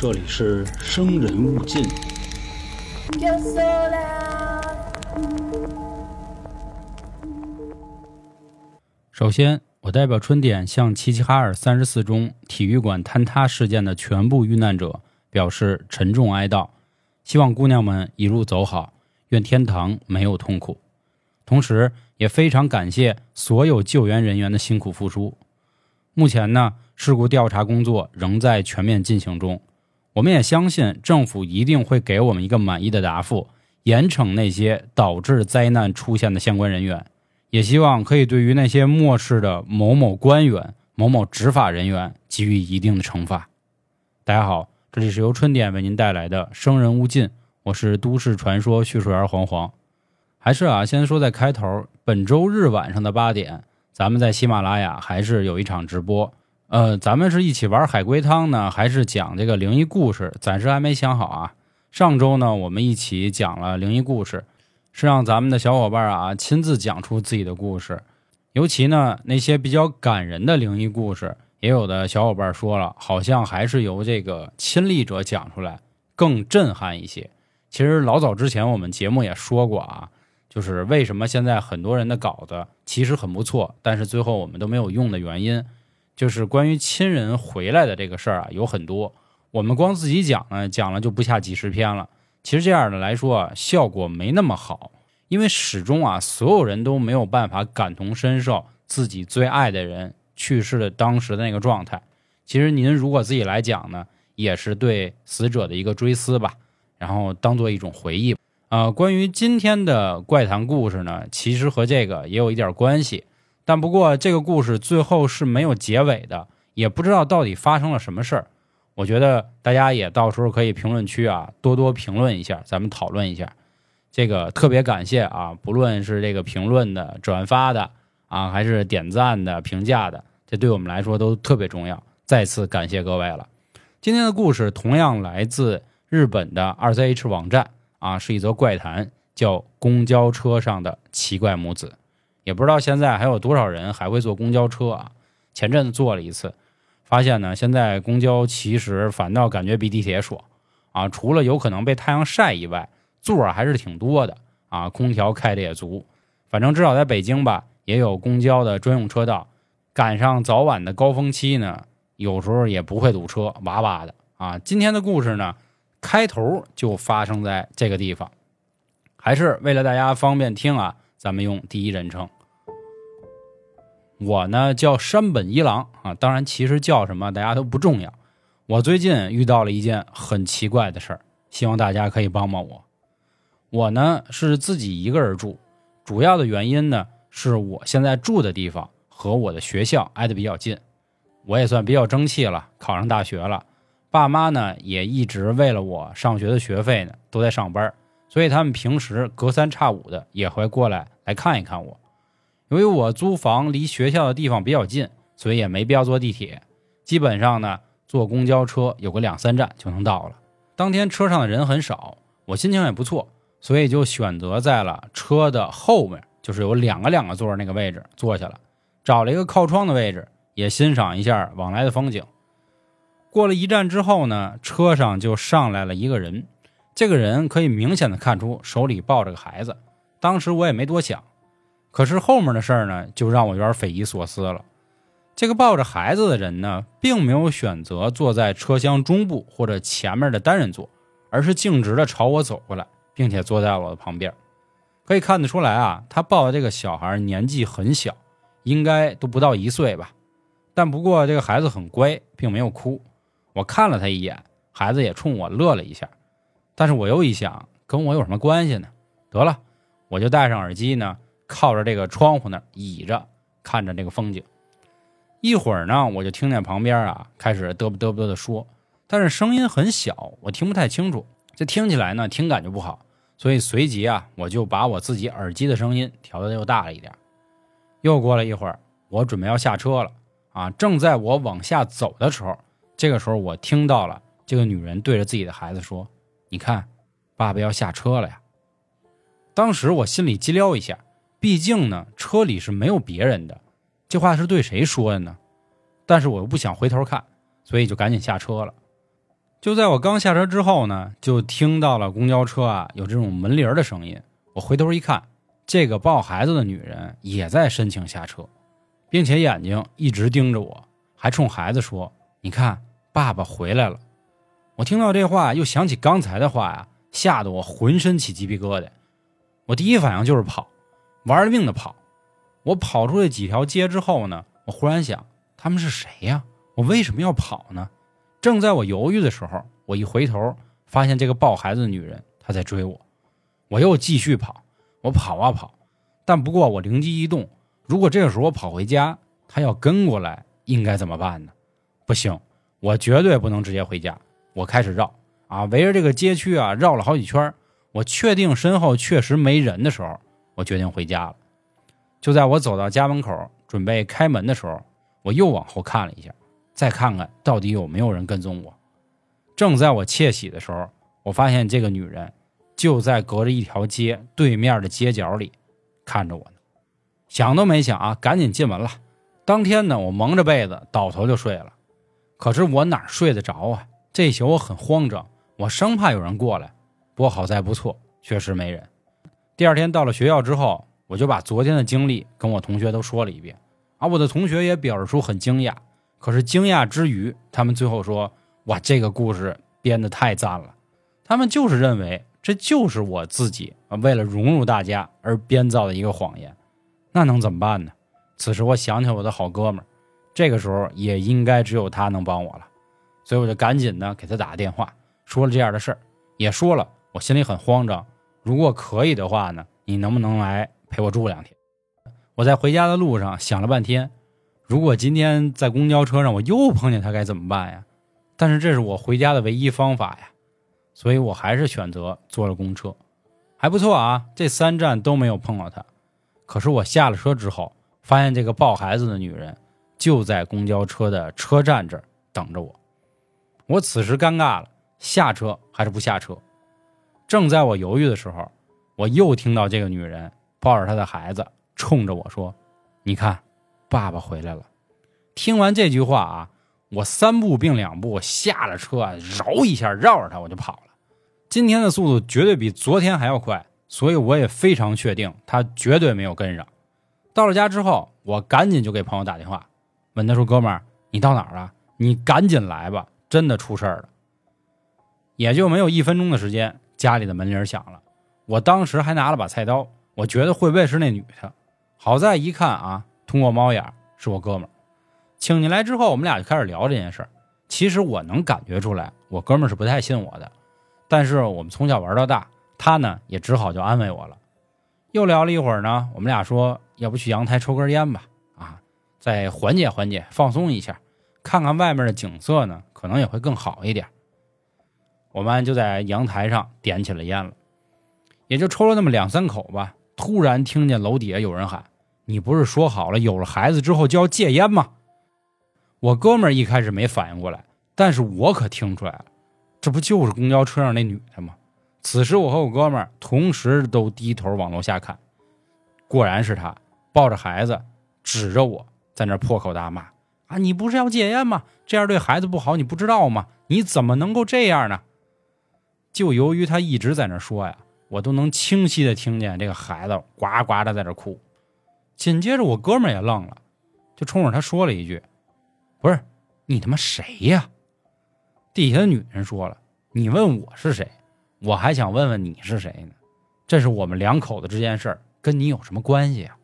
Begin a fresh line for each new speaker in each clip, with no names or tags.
这里是生人勿近。首先，我代表春点向齐齐哈尔三十四中体育馆坍塌事件的全部遇难者表示沉重哀悼，希望姑娘们一路走好，愿天堂没有痛苦。同时，也非常感谢所有救援人员的辛苦付出。目前呢，事故调查工作仍在全面进行中，我们也相信政府一定会给我们一个满意的答复，严惩那些导致灾难出现的相关人员。也希望可以对于那些漠视的某某官员、某某执法人员给予一定的惩罚。大家好，这里是由春点为您带来的《生人勿近》，我是都市传说叙述员黄黄。还是啊，先说在开头，本周日晚上的八点，咱们在喜马拉雅还是有一场直播。呃，咱们是一起玩海龟汤呢，还是讲这个灵异故事？暂时还没想好啊。上周呢，我们一起讲了灵异故事。是让咱们的小伙伴啊亲自讲出自己的故事，尤其呢那些比较感人的灵异故事，也有的小伙伴说了，好像还是由这个亲历者讲出来更震撼一些。其实老早之前我们节目也说过啊，就是为什么现在很多人的稿子其实很不错，但是最后我们都没有用的原因，就是关于亲人回来的这个事儿啊有很多，我们光自己讲呢，讲了就不下几十篇了。其实这样的来说啊，效果没那么好，因为始终啊，所有人都没有办法感同身受自己最爱的人去世的当时的那个状态。其实您如果自己来讲呢，也是对死者的一个追思吧，然后当做一种回忆。呃，关于今天的怪谈故事呢，其实和这个也有一点关系，但不过这个故事最后是没有结尾的，也不知道到底发生了什么事儿。我觉得大家也到时候可以评论区啊多多评论一下，咱们讨论一下。这个特别感谢啊，不论是这个评论的、转发的啊，还是点赞的、评价的，这对我们来说都特别重要。再次感谢各位了。今天的故事同样来自日本的二 c H 网站啊，是一则怪谈，叫公交车上的奇怪母子。也不知道现在还有多少人还会坐公交车啊？前阵子坐了一次。发现呢，现在公交其实反倒感觉比地铁爽啊！除了有可能被太阳晒以外，座还是挺多的啊，空调开的也足。反正至少在北京吧，也有公交的专用车道。赶上早晚的高峰期呢，有时候也不会堵车，哇哇的啊！今天的故事呢，开头就发生在这个地方，还是为了大家方便听啊，咱们用第一人称。我呢叫山本一郎啊，当然其实叫什么大家都不重要。我最近遇到了一件很奇怪的事儿，希望大家可以帮帮我。我呢是自己一个人住，主要的原因呢是我现在住的地方和我的学校挨得比较近，我也算比较争气了，考上大学了。爸妈呢也一直为了我上学的学费呢都在上班，所以他们平时隔三差五的也会过来来看一看我。由于我租房离学校的地方比较近，所以也没必要坐地铁。基本上呢，坐公交车有个两三站就能到了。当天车上的人很少，我心情也不错，所以就选择在了车的后面，就是有两个两个座那个位置坐下了，找了一个靠窗的位置，也欣赏一下往来的风景。过了一站之后呢，车上就上来了一个人，这个人可以明显的看出手里抱着个孩子。当时我也没多想。可是后面的事儿呢，就让我有点匪夷所思了。这个抱着孩子的人呢，并没有选择坐在车厢中部或者前面的单人座，而是径直的朝我走过来，并且坐在我的旁边。可以看得出来啊，他抱的这个小孩年纪很小，应该都不到一岁吧。但不过这个孩子很乖，并没有哭。我看了他一眼，孩子也冲我乐了一下。但是我又一想，跟我有什么关系呢？得了，我就戴上耳机呢。靠着这个窗户那倚着看着这个风景，一会儿呢，我就听见旁边啊开始嘚啵嘚啵的说，但是声音很小，我听不太清楚。这听起来呢，听感就不好，所以随即啊，我就把我自己耳机的声音调的又大了一点。又过了一会儿，我准备要下车了啊，正在我往下走的时候，这个时候我听到了这个女人对着自己的孩子说：“你看，爸爸要下车了呀。”当时我心里激撩一下。毕竟呢，车里是没有别人的，这话是对谁说的呢？但是我又不想回头看，所以就赶紧下车了。就在我刚下车之后呢，就听到了公交车啊有这种门铃的声音。我回头一看，这个抱孩子的女人也在申请下车，并且眼睛一直盯着我，还冲孩子说：“你看，爸爸回来了。”我听到这话，又想起刚才的话呀，吓得我浑身起鸡皮疙瘩。我第一反应就是跑，玩命的跑。我跑出去几条街之后呢，我忽然想，他们是谁呀？我为什么要跑呢？正在我犹豫的时候，我一回头，发现这个抱孩子的女人她在追我。我又继续跑，我跑啊跑，但不过我灵机一动，如果这个时候我跑回家，她要跟过来，应该怎么办呢？不行，我绝对不能直接回家。我开始绕啊，围着这个街区啊绕了好几圈。我确定身后确实没人的时候，我决定回家了。就在我走到家门口准备开门的时候，我又往后看了一下，再看看到底有没有人跟踪我。正在我窃喜的时候，我发现这个女人就在隔着一条街对面的街角里看着我呢。想都没想啊，赶紧进门了。当天呢，我蒙着被子倒头就睡了。可是我哪睡得着啊？这宿我很慌张，我生怕有人过来。不过好在不错，确实没人。第二天到了学校之后，我就把昨天的经历跟我同学都说了一遍，而我的同学也表示出很惊讶。可是惊讶之余，他们最后说：“哇，这个故事编得太赞了。”他们就是认为这就是我自己为了融入大家而编造的一个谎言。那能怎么办呢？此时我想起我的好哥们儿，这个时候也应该只有他能帮我了。所以我就赶紧呢给他打个电话，说了这样的事儿，也说了我心里很慌张。如果可以的话呢，你能不能来陪我住两天？我在回家的路上想了半天，如果今天在公交车上我又碰见他该怎么办呀？但是这是我回家的唯一方法呀，所以我还是选择坐了公车，还不错啊，这三站都没有碰到他。可是我下了车之后，发现这个抱孩子的女人就在公交车的车站这儿等着我。我此时尴尬了，下车还是不下车？正在我犹豫的时候，我又听到这个女人抱着她的孩子，冲着我说：“你看，爸爸回来了。”听完这句话啊，我三步并两步下了车啊，绕一下绕着她我就跑了。今天的速度绝对比昨天还要快，所以我也非常确定她绝对没有跟上。到了家之后，我赶紧就给朋友打电话，问他说：“哥们儿，你到哪儿了？你赶紧来吧。”真的出事儿了，也就没有一分钟的时间，家里的门铃响了。我当时还拿了把菜刀，我觉得会不会是那女的？好在一看啊，通过猫眼是我哥们儿，请进来之后，我们俩就开始聊这件事儿。其实我能感觉出来，我哥们儿是不太信我的，但是我们从小玩到大，他呢也只好就安慰我了。又聊了一会儿呢，我们俩说要不去阳台抽根烟吧，啊，再缓解缓解，放松一下。看看外面的景色呢，可能也会更好一点。我们就在阳台上点起了烟了，也就抽了那么两三口吧。突然听见楼底下有人喊：“你不是说好了有了孩子之后就要戒烟吗？”我哥们儿一开始没反应过来，但是我可听出来了，这不就是公交车上那女的吗？此时我和我哥们儿同时都低头往楼下看，果然是她抱着孩子，指着我在那破口大骂。啊，你不是要戒烟吗？这样对孩子不好，你不知道吗？你怎么能够这样呢？就由于他一直在那说呀，我都能清晰的听见这个孩子呱呱的在这哭。紧接着我哥们也愣了，就冲着他说了一句：“不是你他妈谁呀？”底下的女人说了：“你问我是谁，我还想问问你是谁呢。这是我们两口子之间事儿，跟你有什么关系啊？”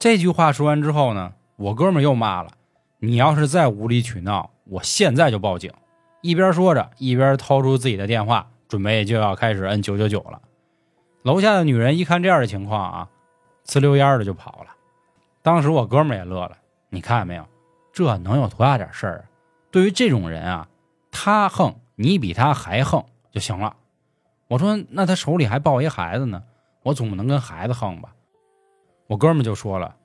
这句话说完之后呢，我哥们又骂了。你要是再无理取闹，我现在就报警！一边说着，一边掏出自己的电话，准备就要开始摁九九九了。楼下的女人一看这样的情况啊，呲溜烟的就跑了。当时我哥们也乐了，你看见没有？这能有多大点事儿？对于这种人啊，他横，你比他还横就行了。我说，那他手里还抱一孩子呢，我总不能跟孩子横吧？我哥们就说了。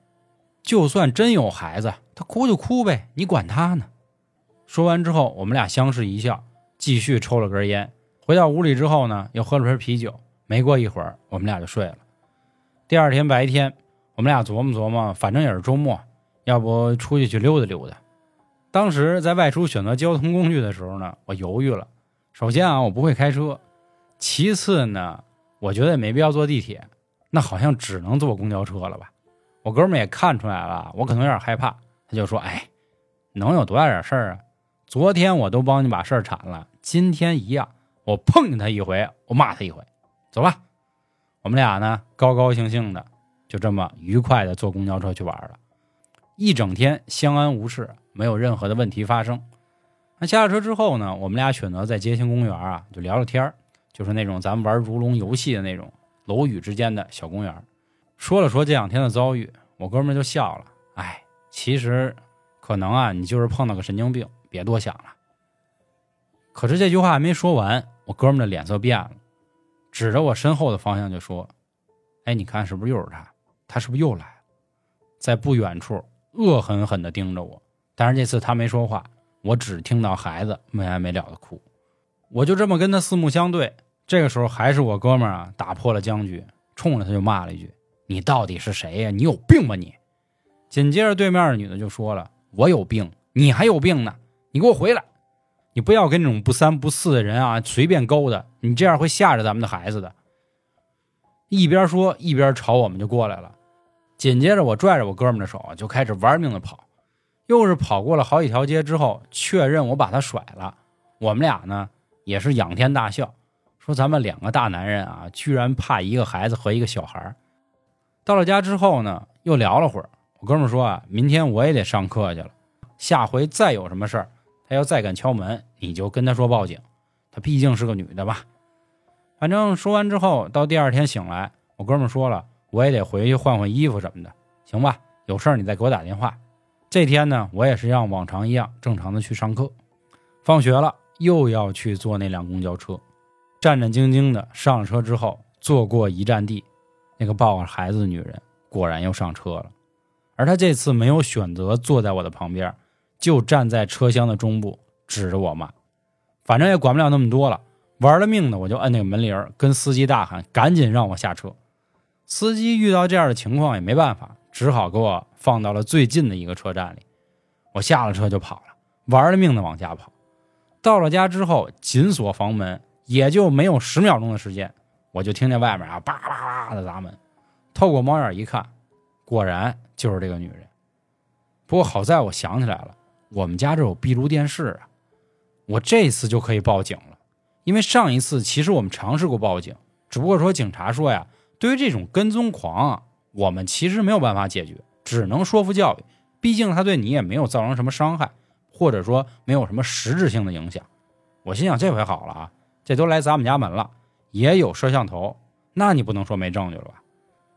就算真有孩子，他哭就哭呗，你管他呢？说完之后，我们俩相视一笑，继续抽了根烟。回到屋里之后呢，又喝了瓶啤酒。没过一会儿，我们俩就睡了。第二天白天，我们俩琢磨琢磨，反正也是周末，要不出去去溜达溜达。当时在外出选择交通工具的时候呢，我犹豫了。首先啊，我不会开车；其次呢，我觉得也没必要坐地铁，那好像只能坐公交车了吧。我哥们也看出来了，我可能有点害怕，他就说：“哎，能有多大点事儿啊？昨天我都帮你把事儿铲了，今天一样，我碰见他一回，我骂他一回，走吧。”我们俩呢，高高兴兴的，就这么愉快的坐公交车去玩了，一整天相安无事，没有任何的问题发生。那下了车之后呢，我们俩选择在街心公园啊，就聊聊天，就是那种咱们玩如龙游戏的那种楼宇之间的小公园。说了说这两天的遭遇，我哥们就笑了。哎，其实可能啊，你就是碰到个神经病，别多想了。可是这句话还没说完，我哥们的脸色变了，指着我身后的方向就说：“哎，你看是不是又是他？他是不是又来了？”在不远处恶狠狠地盯着我。但是这次他没说话，我只听到孩子没完没了的哭。我就这么跟他四目相对。这个时候，还是我哥们儿啊打破了僵局，冲着他就骂了一句。你到底是谁呀？你有病吧你！紧接着，对面的女的就说了：“我有病，你还有病呢！你给我回来！你不要跟这种不三不四的人啊随便勾搭，你这样会吓着咱们的孩子的。”一边说一边朝我们就过来了。紧接着，我拽着我哥们的手就开始玩命的跑，又是跑过了好几条街之后，确认我把他甩了。我们俩呢也是仰天大笑，说咱们两个大男人啊，居然怕一个孩子和一个小孩到了家之后呢，又聊了会儿。我哥们说啊，明天我也得上课去了，下回再有什么事儿，他要再敢敲门，你就跟他说报警。他毕竟是个女的吧。反正说完之后，到第二天醒来，我哥们说了，我也得回去换换衣服什么的，行吧？有事儿你再给我打电话。这天呢，我也是像往常一样正常的去上课。放学了，又要去坐那辆公交车，战战兢兢的上了车之后，坐过一站地。那个抱着孩子的女人果然又上车了，而她这次没有选择坐在我的旁边，就站在车厢的中部，指着我骂。反正也管不了那么多了，玩了命的我就摁那个门铃，跟司机大喊：“赶紧让我下车！”司机遇到这样的情况也没办法，只好给我放到了最近的一个车站里。我下了车就跑了，玩了命的往家跑。到了家之后，紧锁房门，也就没有十秒钟的时间。我就听见外面啊，叭叭叭的砸门，透过猫眼一看，果然就是这个女人。不过好在我想起来了，我们家这有壁炉电视啊，我这次就可以报警了。因为上一次其实我们尝试过报警，只不过说警察说呀，对于这种跟踪狂啊，我们其实没有办法解决，只能说服教育。毕竟他对你也没有造成什么伤害，或者说没有什么实质性的影响。我心想这回好了啊，这都来砸我们家门了。也有摄像头，那你不能说没证据了吧？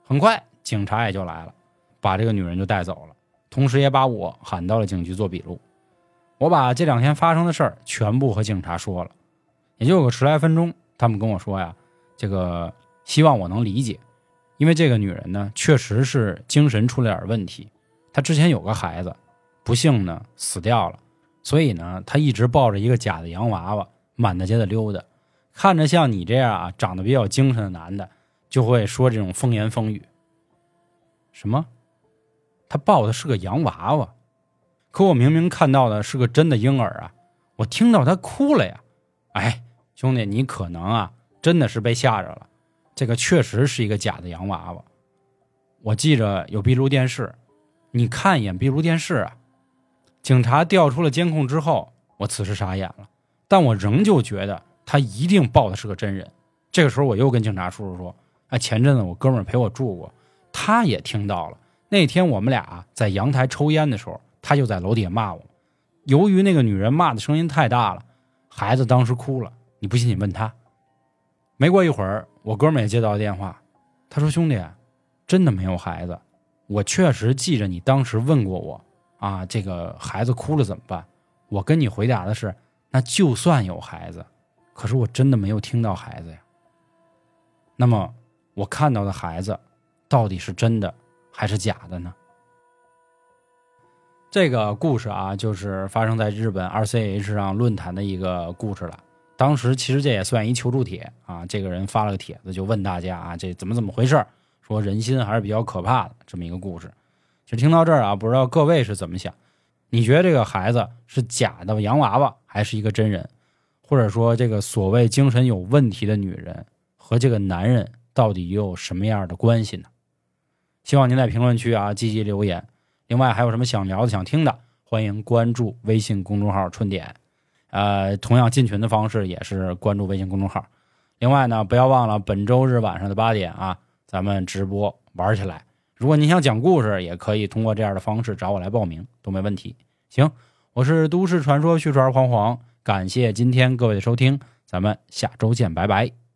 很快，警察也就来了，把这个女人就带走了，同时也把我喊到了警局做笔录。我把这两天发生的事儿全部和警察说了，也就有个十来分钟，他们跟我说呀，这个希望我能理解，因为这个女人呢，确实是精神出了点问题，她之前有个孩子，不幸呢死掉了，所以呢，她一直抱着一个假的洋娃娃，满大街的溜达。看着像你这样啊，长得比较精神的男的，就会说这种风言风语。什么？他抱的是个洋娃娃，可我明明看到的是个真的婴儿啊！我听到他哭了呀！哎，兄弟，你可能啊，真的是被吓着了。这个确实是一个假的洋娃娃。我记着有壁炉电视，你看一眼壁炉电视啊！警察调出了监控之后，我此时傻眼了，但我仍旧觉得。他一定抱的是个真人。这个时候，我又跟警察叔叔说：“哎，前阵子我哥们陪我住过，他也听到了。那天我们俩在阳台抽烟的时候，他就在楼底下骂我。由于那个女人骂的声音太大了，孩子当时哭了。你不信，你问他。没过一会儿，我哥们也接到了电话，他说：‘兄弟，真的没有孩子。我确实记着你当时问过我啊，这个孩子哭了怎么办？我跟你回答的是，那就算有孩子。’”可是我真的没有听到孩子呀。那么我看到的孩子，到底是真的还是假的呢？这个故事啊，就是发生在日本 RCH 上论坛的一个故事了。当时其实这也算一求助帖啊，这个人发了个帖子，就问大家啊，这怎么怎么回事说人心还是比较可怕的这么一个故事。就听到这儿啊，不知道各位是怎么想？你觉得这个孩子是假的洋娃娃，还是一个真人？或者说，这个所谓精神有问题的女人和这个男人到底又有什么样的关系呢？希望您在评论区啊积极留言。另外，还有什么想聊的、想听的，欢迎关注微信公众号“春点”。呃，同样进群的方式也是关注微信公众号。另外呢，不要忘了本周日晚上的八点啊，咱们直播玩起来。如果您想讲故事，也可以通过这样的方式找我来报名，都没问题。行，我是都市传说叙述儿黄黄。感谢今天各位的收听，咱们下周见，拜拜。